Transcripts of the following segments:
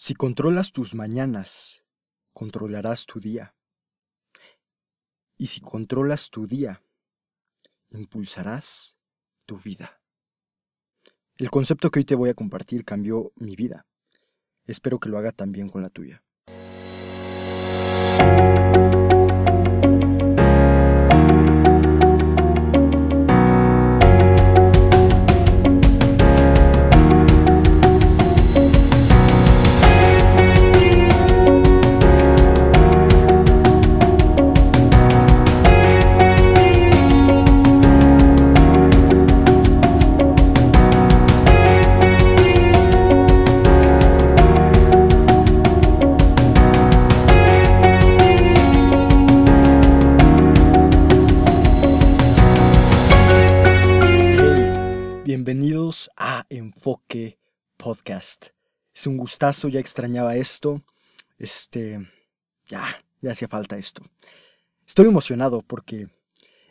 Si controlas tus mañanas, controlarás tu día. Y si controlas tu día, impulsarás tu vida. El concepto que hoy te voy a compartir cambió mi vida. Espero que lo haga también con la tuya. Es un gustazo, ya extrañaba esto. Este, ya, ya hacía falta esto. Estoy emocionado porque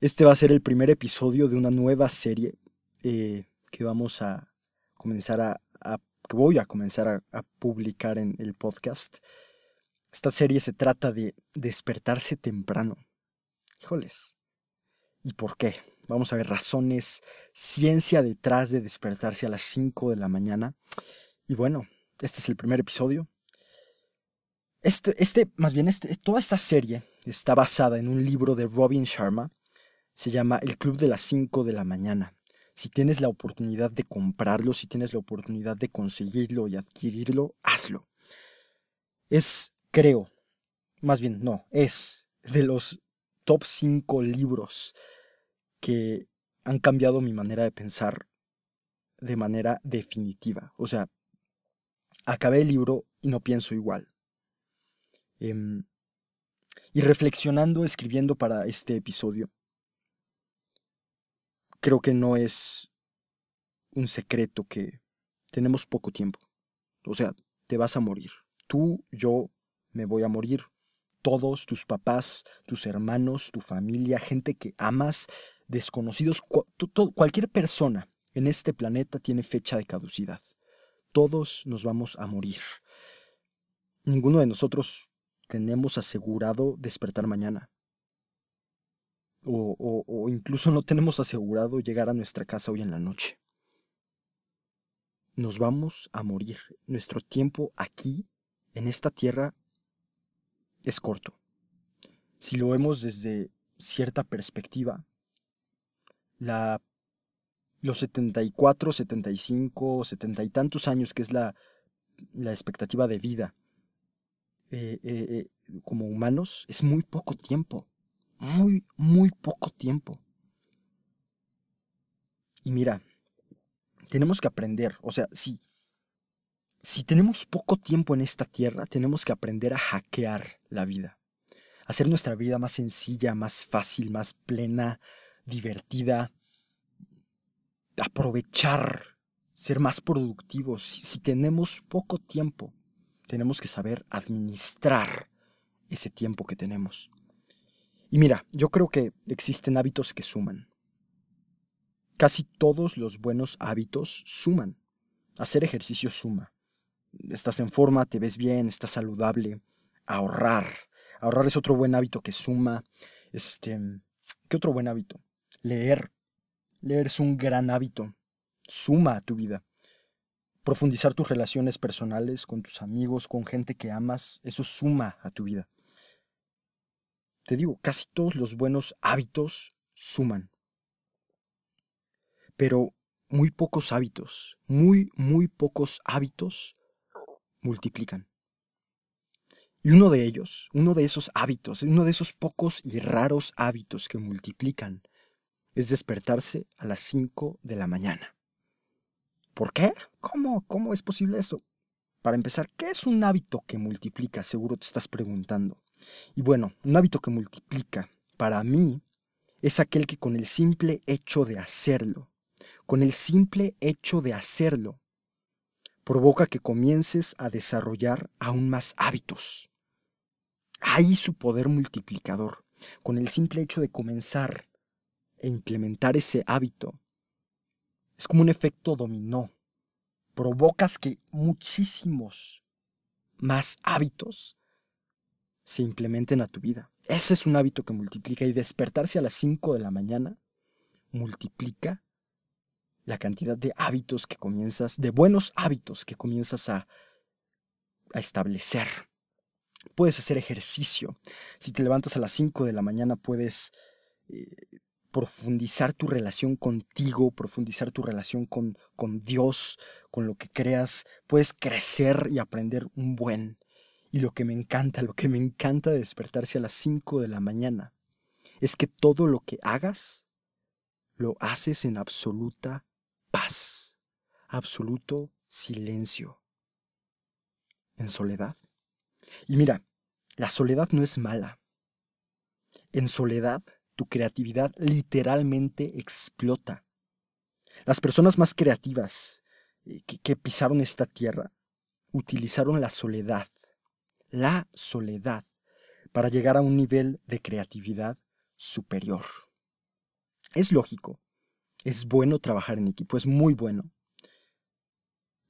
este va a ser el primer episodio de una nueva serie eh, que vamos a comenzar a, que voy a comenzar a, a publicar en el podcast. Esta serie se trata de despertarse temprano. Híjoles. ¿Y por qué? Vamos a ver razones, ciencia detrás de despertarse a las 5 de la mañana. Y bueno, este es el primer episodio. Este, este más bien, este, toda esta serie está basada en un libro de Robin Sharma. Se llama El Club de las 5 de la mañana. Si tienes la oportunidad de comprarlo, si tienes la oportunidad de conseguirlo y adquirirlo, hazlo. Es, creo, más bien, no, es de los top 5 libros que han cambiado mi manera de pensar de manera definitiva. O sea, acabé el libro y no pienso igual. Em, y reflexionando, escribiendo para este episodio, creo que no es un secreto que tenemos poco tiempo. O sea, te vas a morir. Tú, yo, me voy a morir. Todos, tus papás, tus hermanos, tu familia, gente que amas, desconocidos, cualquier persona en este planeta tiene fecha de caducidad. Todos nos vamos a morir. Ninguno de nosotros tenemos asegurado despertar mañana. O, o, incluso no tenemos asegurado llegar a nuestra casa hoy en la noche. Nos vamos a morir. Nuestro tiempo aquí, en esta tierra, es corto. Si lo vemos desde cierta perspectiva, la, los 74, 75, 70 y tantos años que es la, la expectativa de vida eh, eh, eh, como humanos, es muy poco tiempo. Muy, muy poco tiempo. Y mira, tenemos que aprender, o sea, si, si tenemos poco tiempo en esta tierra, tenemos que aprender a hackear la vida. Hacer nuestra vida más sencilla, más fácil, más plena, divertida, aprovechar, ser más productivos. Si, tenemos poco tiempo, tenemos que saber administrar ese tiempo que tenemos. Y mira, yo creo que existen hábitos que suman. Casi todos los buenos hábitos suman. Hacer ejercicio suma. Estás en forma, te ves bien, estás saludable. Ahorrar. Ahorrar es otro buen hábito que suma. Este, ¿qué otro buen hábito? Leer. Leer es un gran hábito. Suma a tu vida. Profundizar tus relaciones personales con tus amigos, con gente que amas, eso suma a tu vida. Te digo, casi todos los buenos hábitos suman. Pero muy pocos hábitos, muy, muy pocos hábitos multiplican. Y uno de ellos, uno de esos hábitos, uno de esos pocos y raros hábitos que multiplican, es despertarse a las 5 de la mañana. ¿Por qué? ¿Cómo? ¿Cómo es posible eso? Para empezar, ¿qué es un hábito que multiplica? Seguro te estás preguntando. Y bueno, un hábito que multiplica, para mí, es aquel que con el simple hecho de hacerlo, con el simple hecho de hacerlo, provoca que comiences a desarrollar aún más hábitos. Ahí su poder multiplicador, con el simple hecho de comenzar e implementar ese hábito. Es como un efecto dominó. Provocas que muchísimos más hábitos se implementen a tu vida. Ese es un hábito que multiplica y despertarse a las 5 de la mañana multiplica la cantidad de hábitos que comienzas, de buenos hábitos que comienzas a, a establecer. Puedes hacer ejercicio. Si te levantas a las 5 de la mañana puedes eh, profundizar tu relación contigo, profundizar tu relación con, con Dios, con lo que creas. Puedes crecer y aprender un buen. Y lo que me encanta, lo que me encanta de despertarse a las 5 de la mañana, es que todo lo que hagas, lo haces en absoluta paz, absoluto silencio, en soledad. Y mira, la soledad no es mala. En soledad, tu creatividad literalmente explota. Las personas más creativas eh, que, pisaron esta tierra utilizaron la soledad, la soledad, para llegar a un nivel de creatividad superior. Es lógico, es bueno trabajar en equipo, es muy bueno.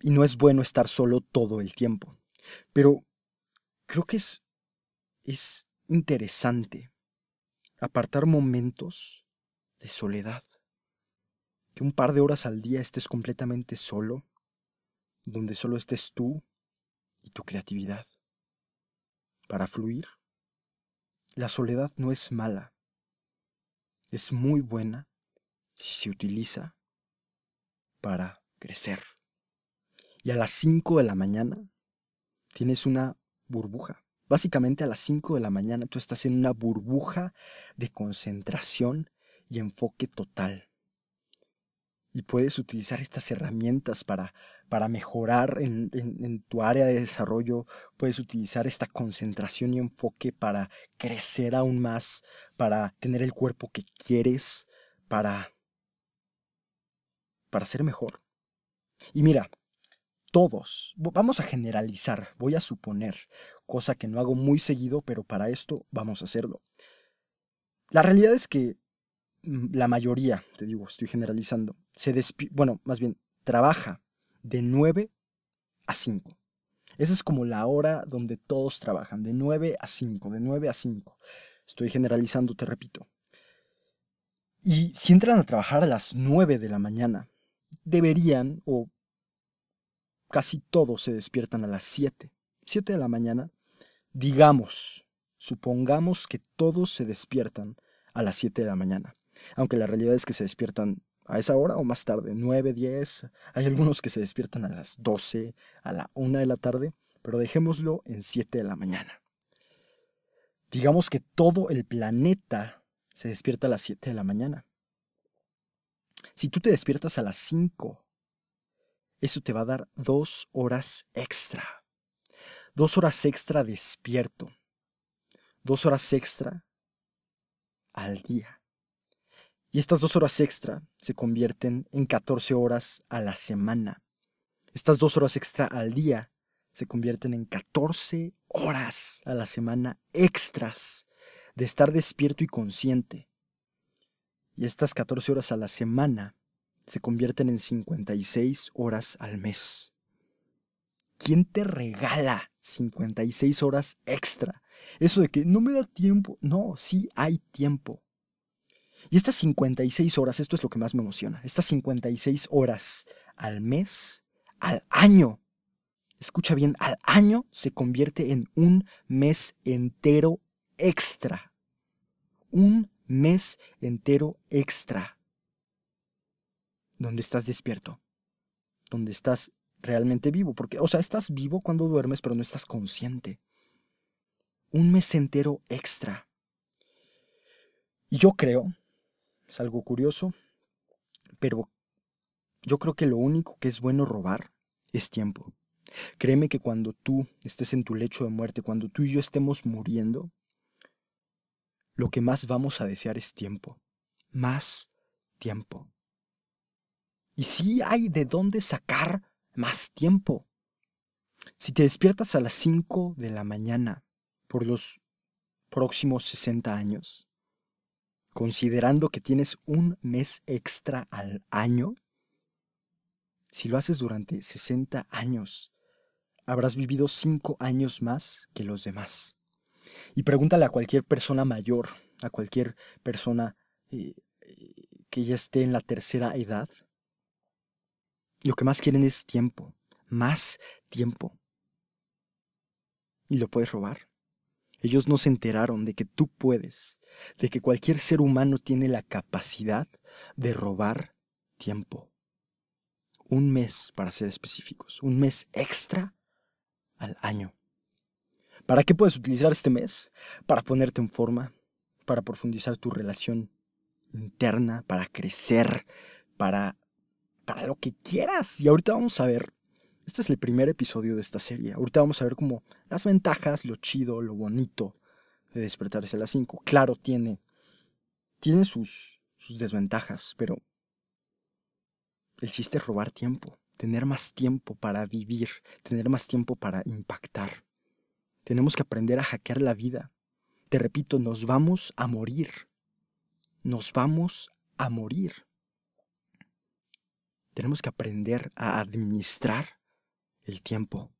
Y no es bueno estar solo todo el tiempo. Pero creo que es, es interesante apartar momentos de soledad. Que un par de horas al día estés completamente solo, donde solo estés tú y tu creatividad. Para fluir, la soledad no es mala, es muy buena si se utiliza para crecer. Y a las 5 de la mañana tienes una burbuja. Básicamente a las 5 de la mañana tú estás en una burbuja de concentración y enfoque total. Y puedes utilizar estas herramientas para, para mejorar en, en, tu área de desarrollo. Puedes utilizar esta concentración y enfoque para crecer aún más, para tener el cuerpo que quieres, para, para ser mejor. Y mira, todos, vamos a generalizar, voy a suponer, cosa que no hago muy seguido, pero para esto vamos a hacerlo. La realidad es que mm, la mayoría, te digo, estoy generalizando, se bueno, más bien, trabaja de 9 a 5. Esa es como la hora donde todos trabajan, de 9 a 5, de 9 a 5. Estoy generalizando, te repito. Y si entran a trabajar a las 9 de la mañana, deberían, o casi todos se despiertan a las 7, 7 de la mañana, digamos, supongamos que todos se despiertan a las 7 de la mañana, aunque la realidad es que se despiertan a esa hora o más tarde, 9, 10, hay algunos que se despiertan a las 12, a la 1 de la tarde, pero dejémoslo en 7 de la mañana. Digamos que todo el planeta se despierta a las 7 de la mañana. Si tú te despiertas a las 5 eso te va a dar dos horas extra. Dos horas extra despierto. Dos horas extra al día. Y estas dos horas extra se convierten en 14 horas a la semana. Estas dos horas extra al día se convierten en 14 horas a la semana extras de estar despierto y consciente. Y estas 14 horas a la semana se convierten en 56 horas al mes. ¿Quién te regala 56 horas extra? Eso de que no me da tiempo. No, sí hay tiempo. Y estas 56 horas, esto es lo que más me emociona, estas 56 horas al mes, al año, escucha bien, al año se convierte en un mes entero extra. Un mes entero extra donde estás despierto, donde estás realmente vivo, porque, o sea, estás vivo cuando duermes, pero no estás consciente. Un mes entero extra. Y yo creo, es algo curioso, pero yo creo que lo único que es bueno robar es tiempo. Créeme que cuando tú estés en tu lecho de muerte, cuando tú y yo estemos muriendo, lo que más vamos a desear es tiempo. Más tiempo. Y sí hay de dónde sacar más tiempo. Si te despiertas a las 5 de la mañana por los próximos 60 años, considerando que tienes un mes extra al año, si lo haces durante 60 años, habrás vivido cinco años más que los demás. Y pregúntale a cualquier persona mayor, a cualquier persona eh, que ya esté en la tercera edad. Lo que más quieren es tiempo, más tiempo. Y lo puedes robar. Ellos no se enteraron de que tú puedes, de que cualquier ser humano tiene la capacidad de robar tiempo. Un mes, para ser específicos, un mes extra al año. ¿Para qué puedes utilizar este mes? Para ponerte en forma, para profundizar tu relación interna, para crecer, para, para lo que quieras. Y ahorita vamos a ver, este es el primer episodio de esta serie, ahorita vamos a ver como las ventajas, lo chido, lo bonito de despertarse a las 5. Claro, tiene, tiene sus, sus desventajas, pero el chiste es robar tiempo, tener más tiempo para vivir, tener más tiempo para impactar. Tenemos que aprender a hackear la vida. Te repito, nos vamos a morir nos vamos a morir. Tenemos que aprender a administrar el tiempo.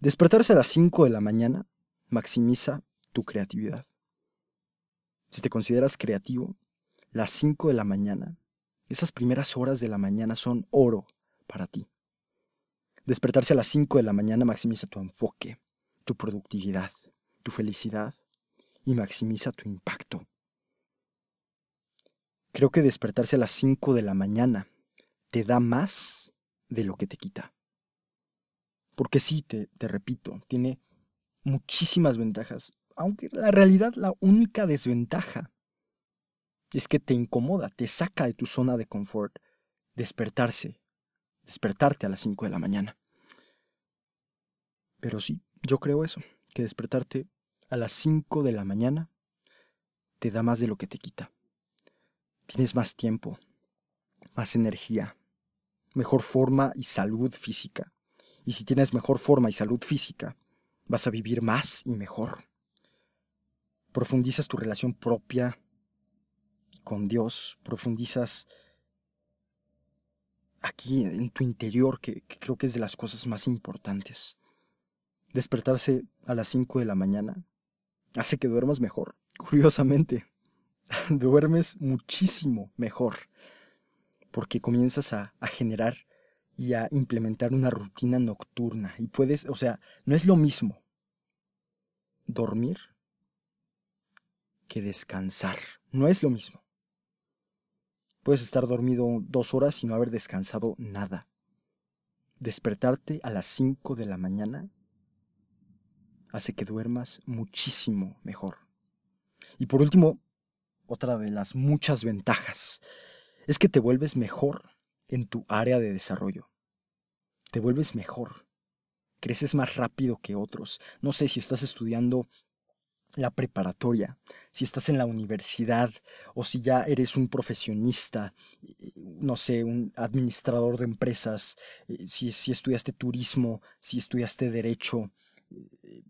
Despertarse a las 5 de la mañana maximiza tu creatividad. Si te consideras creativo, las 5 de la mañana, esas primeras horas de la mañana son oro para ti. Despertarse a las 5 de la mañana maximiza tu enfoque, tu productividad, tu felicidad y maximiza tu impacto. Creo que despertarse a las 5 de la mañana te da más de lo que te quita. Porque sí, te, te repito, tiene muchísimas ventajas, aunque la realidad la única desventaja es que te incomoda, te saca de tu zona de confort despertarse, despertarte a las 5 de la mañana. Pero sí, yo creo eso, que despertarte a las 5 de la mañana te da más de lo que te quita. Tienes más tiempo, más energía, mejor forma y salud física. Y si tienes mejor forma y salud física, vas a vivir más y mejor. Profundizas tu relación propia con Dios, profundizas aquí en tu interior, que, creo que es de las cosas más importantes. Despertarse a las 5 de la mañana hace que duermas mejor, curiosamente. duermes muchísimo mejor porque comienzas a, a, generar y a implementar una rutina nocturna y puedes, o sea, no es lo mismo dormir que descansar, no es lo mismo. Puedes estar dormido dos horas y no haber descansado nada. Despertarte a las 5 de la mañana hace que duermas muchísimo mejor. Y por último, otra de las muchas ventajas, es que te vuelves mejor en tu área de desarrollo. Te vuelves mejor. Creces más rápido que otros. No sé si estás estudiando la preparatoria, si estás en la universidad o si ya eres un profesionista, no sé, un administrador de empresas, eh, si, si estudiaste turismo, si estudiaste derecho, eh,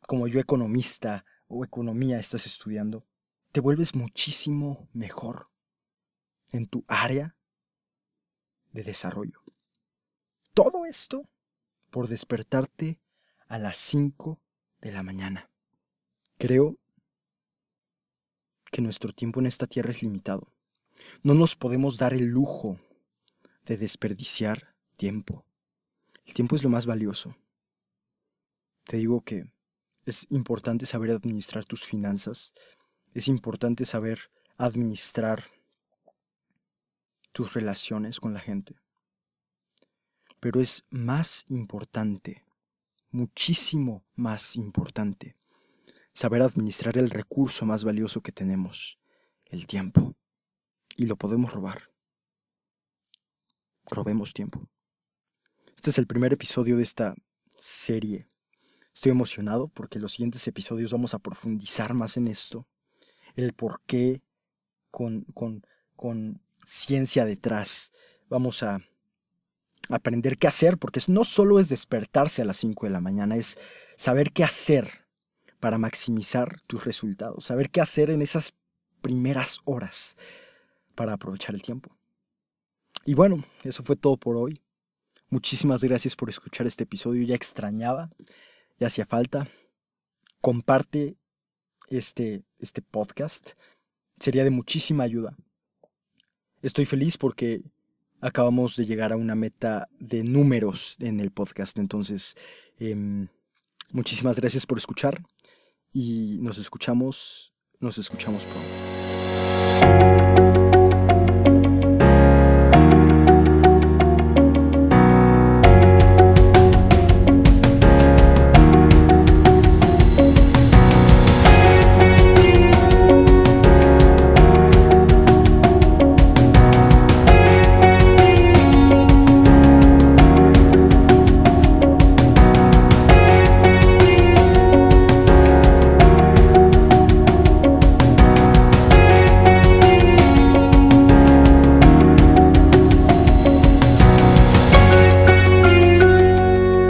como yo economista o economía estás estudiando te vuelves muchísimo mejor en tu área de desarrollo. Todo esto por despertarte a las 5 de la mañana. Creo que nuestro tiempo en esta tierra es limitado. No nos podemos dar el lujo de desperdiciar tiempo. El tiempo es lo más valioso. Te digo que es importante saber administrar tus finanzas, es importante saber administrar tus relaciones con la gente. Pero es más importante, muchísimo más importante, saber administrar el recurso más valioso que tenemos, el tiempo. Y lo podemos robar. Robemos tiempo. Este es el primer episodio de esta serie. Estoy emocionado porque los siguientes episodios vamos a profundizar más en esto el por qué con, con, ciencia detrás. Vamos a aprender qué hacer, porque no solo es despertarse a las 5 de la mañana, es saber qué hacer para maximizar tus resultados, saber qué hacer en esas primeras horas para aprovechar el tiempo. Y bueno, eso fue todo por hoy. Muchísimas gracias por escuchar este episodio. Ya extrañaba, ya hacía falta. Comparte este, este podcast. Sería de muchísima ayuda. Estoy feliz porque acabamos de llegar a una meta de números en el podcast. Entonces, em, muchísimas gracias por escuchar y nos escuchamos, nos escuchamos pronto.